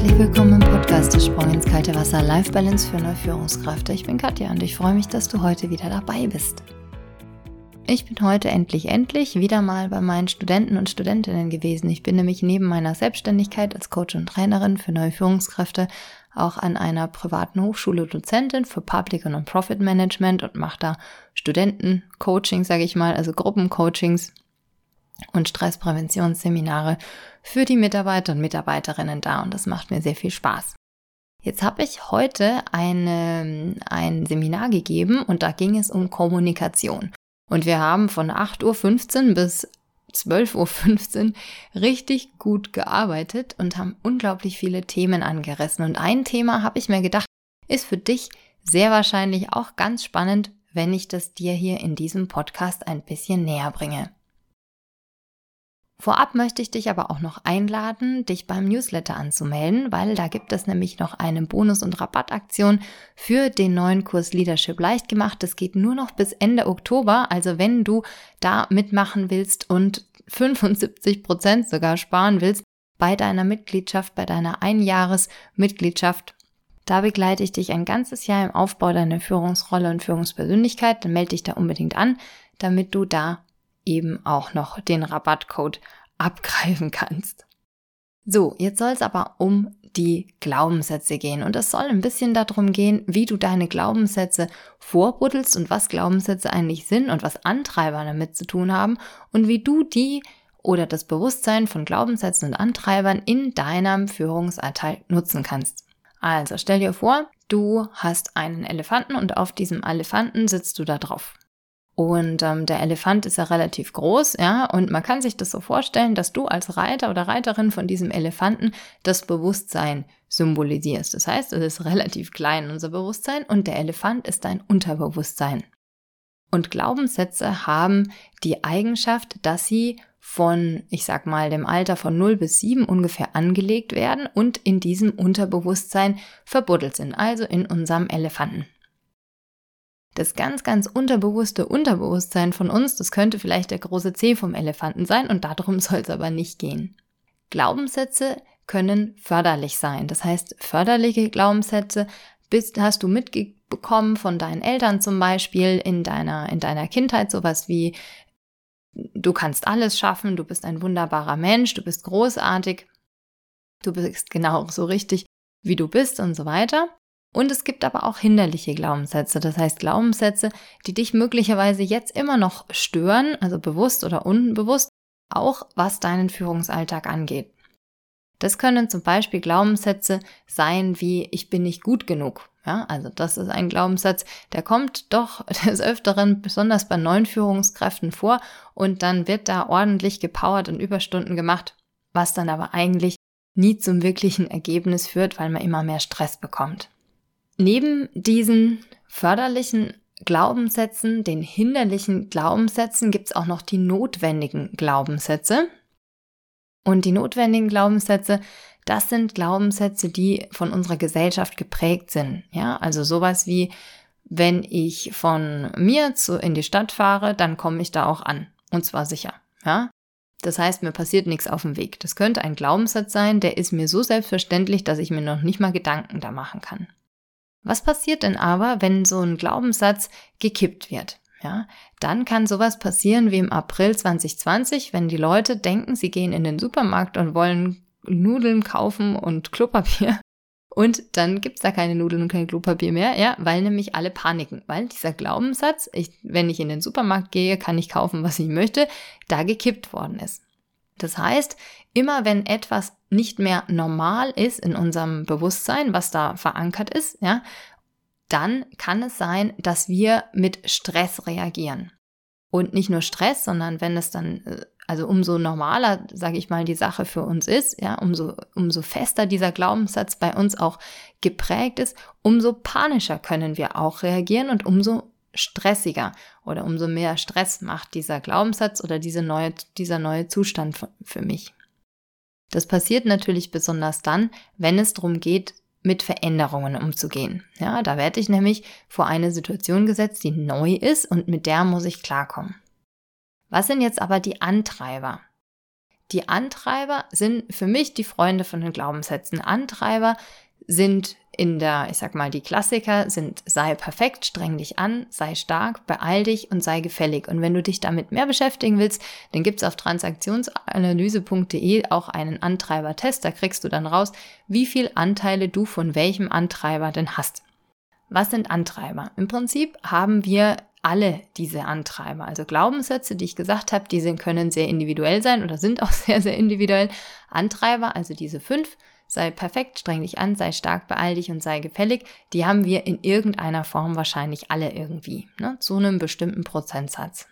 Herzlich willkommen im Podcast Der Sprung ins kalte Wasser Life Balance für neue Führungskräfte. Ich bin Katja und ich freue mich, dass du heute wieder dabei bist. Ich bin heute endlich, endlich wieder mal bei meinen Studenten und Studentinnen gewesen. Ich bin nämlich neben meiner Selbstständigkeit als Coach und Trainerin für neue Führungskräfte auch an einer privaten Hochschule Dozentin für Public und Non-Profit Management und mache da Studenten-Coaching, sage ich mal, also Gruppencoachings und Stresspräventionsseminare für die Mitarbeiter und Mitarbeiterinnen da und das macht mir sehr viel Spaß. Jetzt habe ich heute eine, ein Seminar gegeben und da ging es um Kommunikation. Und wir haben von 8.15 Uhr bis 12.15 Uhr richtig gut gearbeitet und haben unglaublich viele Themen angerissen. Und ein Thema habe ich mir gedacht, ist für dich sehr wahrscheinlich auch ganz spannend, wenn ich das dir hier in diesem Podcast ein bisschen näher bringe. Vorab möchte ich dich aber auch noch einladen, dich beim Newsletter anzumelden, weil da gibt es nämlich noch eine Bonus- und Rabattaktion für den neuen Kurs Leadership leicht gemacht. Das geht nur noch bis Ende Oktober. Also wenn du da mitmachen willst und 75 Prozent sogar sparen willst bei deiner Mitgliedschaft, bei deiner Einjahresmitgliedschaft, da begleite ich dich ein ganzes Jahr im Aufbau deiner Führungsrolle und Führungspersönlichkeit. Dann melde dich da unbedingt an, damit du da eben auch noch den Rabattcode abgreifen kannst. So, jetzt soll es aber um die Glaubenssätze gehen. Und es soll ein bisschen darum gehen, wie du deine Glaubenssätze vorbuddelst und was Glaubenssätze eigentlich sind und was Antreiber damit zu tun haben und wie du die oder das Bewusstsein von Glaubenssätzen und Antreibern in deinem Führungsalltag nutzen kannst. Also stell dir vor, du hast einen Elefanten und auf diesem Elefanten sitzt du da drauf. Und ähm, der Elefant ist ja relativ groß, ja, und man kann sich das so vorstellen, dass du als Reiter oder Reiterin von diesem Elefanten das Bewusstsein symbolisierst. Das heißt, es ist relativ klein, unser Bewusstsein, und der Elefant ist dein Unterbewusstsein. Und Glaubenssätze haben die Eigenschaft, dass sie von, ich sag mal, dem Alter von 0 bis 7 ungefähr angelegt werden und in diesem Unterbewusstsein verbuddelt sind, also in unserem Elefanten das ganz, ganz unterbewusste Unterbewusstsein von uns, das könnte vielleicht der große C vom Elefanten sein und darum soll es aber nicht gehen. Glaubenssätze können förderlich sein. Das heißt, förderliche Glaubenssätze bist, hast du mitbekommen von deinen Eltern zum Beispiel in deiner, in deiner Kindheit, sowas wie du kannst alles schaffen, du bist ein wunderbarer Mensch, du bist großartig, du bist genau so richtig, wie du bist und so weiter. Und es gibt aber auch hinderliche Glaubenssätze, das heißt Glaubenssätze, die dich möglicherweise jetzt immer noch stören, also bewusst oder unbewusst, auch was deinen Führungsalltag angeht. Das können zum Beispiel Glaubenssätze sein wie ich bin nicht gut genug. Ja, also das ist ein Glaubenssatz, der kommt doch des Öfteren, besonders bei neuen Führungskräften vor und dann wird da ordentlich gepowert und Überstunden gemacht, was dann aber eigentlich nie zum wirklichen Ergebnis führt, weil man immer mehr Stress bekommt. Neben diesen förderlichen Glaubenssätzen, den hinderlichen Glaubenssätzen, gibt es auch noch die notwendigen Glaubenssätze. Und die notwendigen Glaubenssätze, das sind Glaubenssätze, die von unserer Gesellschaft geprägt sind. Ja, also sowas wie, wenn ich von mir zu, in die Stadt fahre, dann komme ich da auch an. Und zwar sicher. Ja, das heißt, mir passiert nichts auf dem Weg. Das könnte ein Glaubenssatz sein, der ist mir so selbstverständlich, dass ich mir noch nicht mal Gedanken da machen kann. Was passiert denn aber, wenn so ein Glaubenssatz gekippt wird? Ja, dann kann sowas passieren wie im April 2020, wenn die Leute denken, sie gehen in den Supermarkt und wollen Nudeln kaufen und Klopapier. Und dann gibt's da keine Nudeln und kein Klopapier mehr, ja, weil nämlich alle paniken. Weil dieser Glaubenssatz, ich, wenn ich in den Supermarkt gehe, kann ich kaufen, was ich möchte, da gekippt worden ist. Das heißt, immer wenn etwas nicht mehr normal ist in unserem Bewusstsein, was da verankert ist, ja, dann kann es sein, dass wir mit Stress reagieren. Und nicht nur Stress, sondern wenn es dann, äh, also umso normaler, sage ich mal, die Sache für uns ist, ja, umso, umso fester dieser Glaubenssatz bei uns auch geprägt ist, umso panischer können wir auch reagieren und umso stressiger oder umso mehr Stress macht dieser Glaubenssatz oder diese neue, dieser neue Zustand für mich. Das passiert natürlich besonders dann, wenn es darum geht, mit Veränderungen umzugehen. Ja, da werde ich nämlich vor eine Situation gesetzt, die neu ist und mit der muss ich klarkommen. Was sind jetzt aber die Antreiber? die Antreiber sind für mich die Freunde von den Glaubenssätzen. Antreiber sind in der, ich sag mal, die Klassiker sind sei perfekt, streng dich an, sei stark, beeil dich und sei gefällig. Und wenn du dich damit mehr beschäftigen willst, dann gibt's auf transaktionsanalyse.de auch einen Antreibertest. Da kriegst du dann raus, wie viel Anteile du von welchem Antreiber denn hast. Was sind Antreiber? Im Prinzip haben wir alle diese Antreiber. Also Glaubenssätze, die ich gesagt habe, die können sehr individuell sein oder sind auch sehr, sehr individuell. Antreiber, also diese fünf, sei perfekt, streng dich an, sei stark, beeil dich und sei gefällig, die haben wir in irgendeiner Form wahrscheinlich alle irgendwie, ne, zu einem bestimmten Prozentsatz.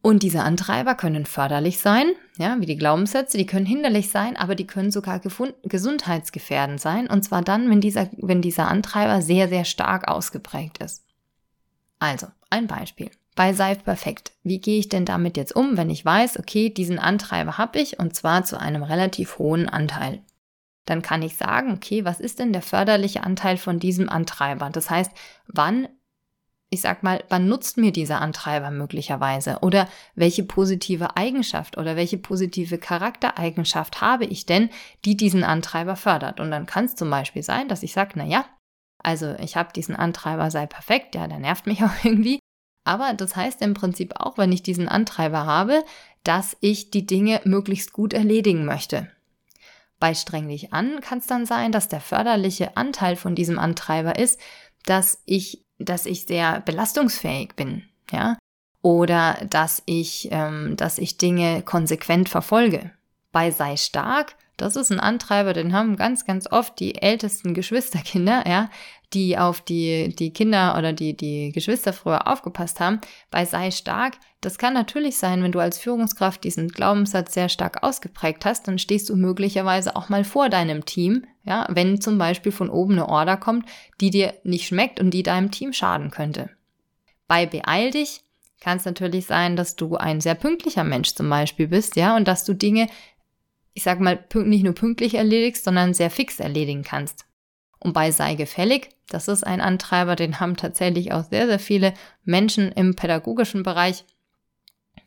Und diese Antreiber können förderlich sein, ja, wie die Glaubenssätze, die können hinderlich sein, aber die können sogar gesundheitsgefährdend sein. Und zwar dann, wenn dieser, wenn dieser Antreiber sehr, sehr stark ausgeprägt ist. Also, ein Beispiel. Bei Sei perfekt. Wie gehe ich denn damit jetzt um, wenn ich weiß, okay, diesen Antreiber habe ich und zwar zu einem relativ hohen Anteil? Dann kann ich sagen, okay, was ist denn der förderliche Anteil von diesem Antreiber? Das heißt, wann ich sag mal, wann nutzt mir dieser Antreiber möglicherweise? Oder welche positive Eigenschaft oder welche positive Charaktereigenschaft habe ich denn, die diesen Antreiber fördert? Und dann kann es zum Beispiel sein, dass ich sage, na ja, also ich habe diesen Antreiber sei perfekt, ja, der nervt mich auch irgendwie. Aber das heißt im Prinzip auch, wenn ich diesen Antreiber habe, dass ich die Dinge möglichst gut erledigen möchte. Bei streng dich an kann es dann sein, dass der förderliche Anteil von diesem Antreiber ist, dass ich dass ich sehr belastungsfähig bin, ja, oder dass ich, ähm, dass ich Dinge konsequent verfolge. Bei sei stark, das ist ein Antreiber, den haben ganz, ganz oft die ältesten Geschwisterkinder, ja, die auf die, die Kinder oder die, die Geschwister früher aufgepasst haben. Bei sei stark, das kann natürlich sein, wenn du als Führungskraft diesen Glaubenssatz sehr stark ausgeprägt hast, dann stehst du möglicherweise auch mal vor deinem Team, ja, wenn zum Beispiel von oben eine Order kommt, die dir nicht schmeckt und die deinem Team schaden könnte. Bei beeil dich kann es natürlich sein, dass du ein sehr pünktlicher Mensch zum Beispiel bist, ja, und dass du Dinge, ich sag mal, nicht nur pünktlich erledigst, sondern sehr fix erledigen kannst. Und bei sei gefällig, das ist ein Antreiber, den haben tatsächlich auch sehr, sehr viele Menschen im pädagogischen Bereich.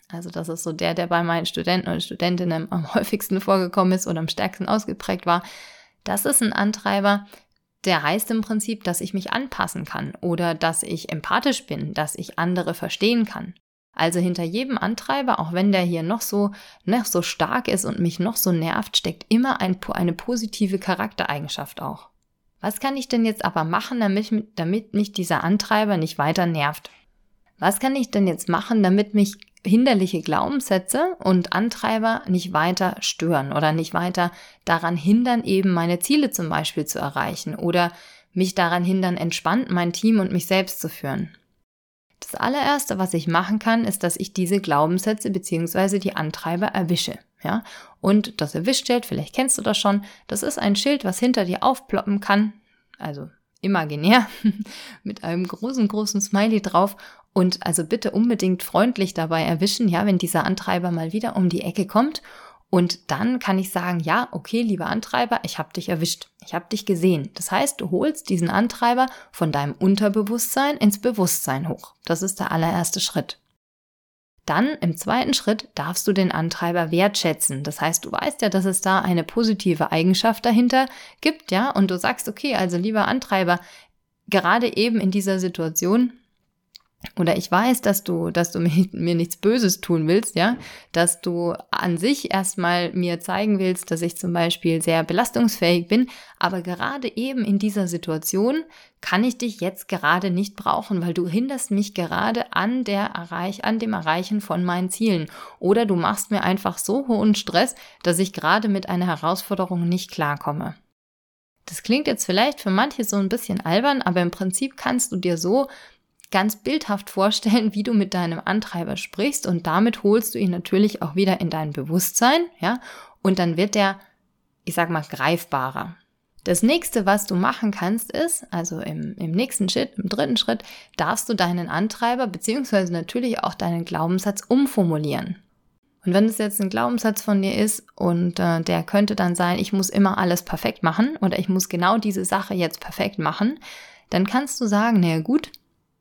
Also das ist so der, der bei meinen Studenten und Studentinnen am häufigsten vorgekommen ist oder am stärksten ausgeprägt war. Das ist ein Antreiber, der heißt im Prinzip, dass ich mich anpassen kann oder dass ich empathisch bin, dass ich andere verstehen kann. Also hinter jedem Antreiber, auch wenn der hier noch so, noch so stark ist und mich noch so nervt, steckt immer ein, eine positive Charaktereigenschaft auch. Was kann ich denn jetzt aber machen, damit, damit mich dieser Antreiber nicht weiter nervt? Was kann ich denn jetzt machen, damit mich hinderliche Glaubenssätze und Antreiber nicht weiter stören oder nicht weiter daran hindern, eben meine Ziele zum Beispiel zu erreichen oder mich daran hindern, entspannt mein Team und mich selbst zu führen? Das allererste, was ich machen kann, ist, dass ich diese Glaubenssätze bzw. die Antreiber erwische. Ja? Und das Erwischschild, vielleicht kennst du das schon, das ist ein Schild, was hinter dir aufploppen kann, also imaginär, mit einem großen, großen Smiley drauf. Und also bitte unbedingt freundlich dabei erwischen, ja, wenn dieser Antreiber mal wieder um die Ecke kommt. Und dann kann ich sagen, ja, okay, lieber Antreiber, ich habe dich erwischt, ich habe dich gesehen. Das heißt, du holst diesen Antreiber von deinem Unterbewusstsein ins Bewusstsein hoch. Das ist der allererste Schritt. Dann im zweiten Schritt darfst du den Antreiber wertschätzen. Das heißt, du weißt ja, dass es da eine positive Eigenschaft dahinter gibt, ja, und du sagst, okay, also lieber Antreiber, gerade eben in dieser Situation oder ich weiß, dass du, dass du mir, nichts Böses tun willst, ja, dass du an sich erstmal mir zeigen willst, dass ich zum Beispiel sehr belastungsfähig bin, aber gerade eben in dieser Situation kann ich dich jetzt gerade nicht brauchen, weil du hinderst mich gerade an der Erreich, an dem Erreichen von meinen Zielen. Oder du machst mir einfach so hohen Stress, dass ich gerade mit einer Herausforderung nicht klarkomme. Das klingt jetzt vielleicht für manche so ein bisschen albern, aber im Prinzip kannst du dir so ganz bildhaft vorstellen, wie du mit deinem Antreiber sprichst und damit holst du ihn natürlich auch wieder in dein Bewusstsein, ja, und dann wird der, ich sag mal, greifbarer. Das nächste, was du machen kannst, ist, also im, im nächsten Schritt, im dritten Schritt, darfst du deinen Antreiber beziehungsweise natürlich auch deinen Glaubenssatz umformulieren. Und wenn es jetzt ein Glaubenssatz von dir ist und äh, der könnte dann sein, ich muss immer alles perfekt machen oder ich muss genau diese Sache jetzt perfekt machen, dann kannst du sagen, naja gut,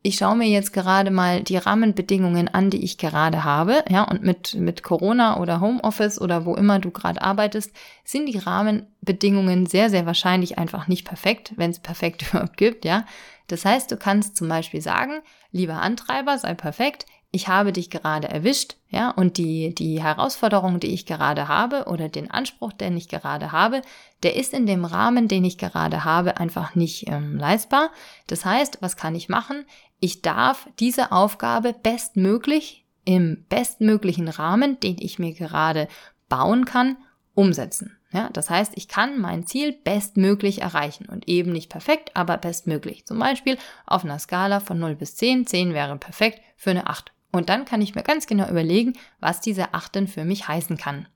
ich schaue mir jetzt gerade mal die Rahmenbedingungen an, die ich gerade habe, ja, und mit, mit Corona oder Homeoffice oder wo immer du gerade arbeitest, sind die Rahmenbedingungen sehr, sehr wahrscheinlich einfach nicht perfekt, wenn es perfekt überhaupt gibt, ja. Das heißt, du kannst zum Beispiel sagen, lieber Antreiber, sei perfekt, ich habe dich gerade erwischt, ja, und die, die Herausforderung, die ich gerade habe oder den Anspruch, den ich gerade habe, der ist in dem Rahmen, den ich gerade habe, einfach nicht ähm, leistbar. Das heißt, was kann ich machen? Ich darf diese Aufgabe bestmöglich im bestmöglichen Rahmen, den ich mir gerade bauen kann, umsetzen. Ja, das heißt, ich kann mein Ziel bestmöglich erreichen und eben nicht perfekt, aber bestmöglich. Zum Beispiel auf einer Skala von 0 bis 10. 10 wäre perfekt für eine 8. Und dann kann ich mir ganz genau überlegen, was diese 8 denn für mich heißen kann.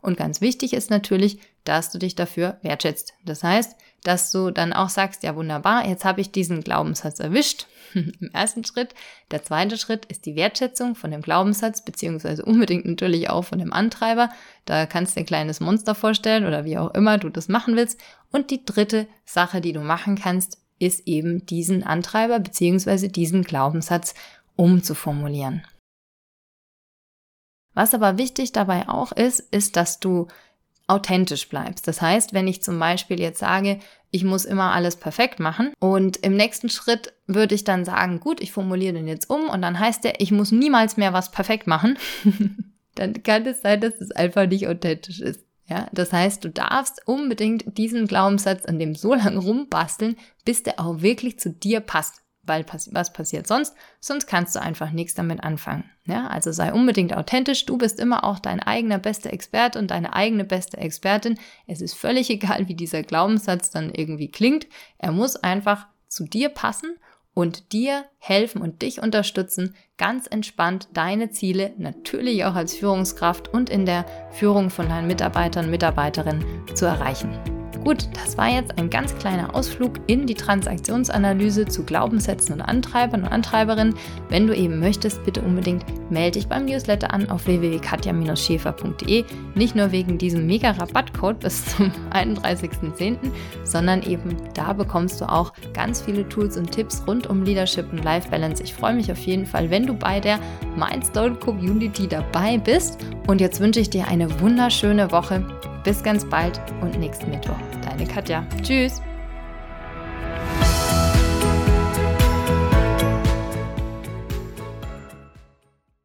Und ganz wichtig ist natürlich, dass du dich dafür wertschätzt. Das heißt, dass du dann auch sagst, ja wunderbar, jetzt habe ich diesen Glaubenssatz erwischt im ersten Schritt. Der zweite Schritt ist die Wertschätzung von dem Glaubenssatz, beziehungsweise unbedingt natürlich auch von dem Antreiber. Da kannst du ein kleines Monster vorstellen oder wie auch immer du das machen willst. Und die dritte Sache, die du machen kannst, ist eben diesen Antreiber beziehungsweise diesen Glaubenssatz umzuformulieren. Was aber wichtig dabei auch ist, ist, dass du authentisch bleibst. Das heißt, wenn ich zum Beispiel jetzt sage, ich muss immer alles perfekt machen und im nächsten Schritt würde ich dann sagen, gut, ich formuliere den jetzt um und dann heißt der, ich muss niemals mehr was perfekt machen, dann kann es sein, dass es einfach nicht authentisch ist. Ja, das heißt, du darfst unbedingt diesen Glaubenssatz an dem so lange rumbasteln, bis der auch wirklich zu dir passt weil was passiert sonst? Sonst kannst du einfach nichts damit anfangen. Ja, also sei unbedingt authentisch. Du bist immer auch dein eigener bester Experte und deine eigene beste Expertin. Es ist völlig egal, wie dieser Glaubenssatz dann irgendwie klingt. Er muss einfach zu dir passen und dir helfen und dich unterstützen, ganz entspannt deine Ziele natürlich auch als Führungskraft und in der Führung von deinen Mitarbeitern und Mitarbeiterinnen zu erreichen. Gut, das war jetzt ein ganz kleiner Ausflug in die Transaktionsanalyse zu Glaubenssätzen und Antreibern und Antreiberinnen. Wenn du eben möchtest, bitte unbedingt melde dich beim Newsletter an auf www.katja-schäfer.de. Nicht nur wegen diesem mega Rabattcode bis zum 31.10., sondern eben da bekommst du auch ganz viele Tools und Tipps rund um Leadership und Life Balance. Ich freue mich auf jeden Fall, wenn du bei der Mindstone Community dabei bist. Und jetzt wünsche ich dir eine wunderschöne Woche. Bis ganz bald und nächsten Mittwoch. Deine Katja. Tschüss.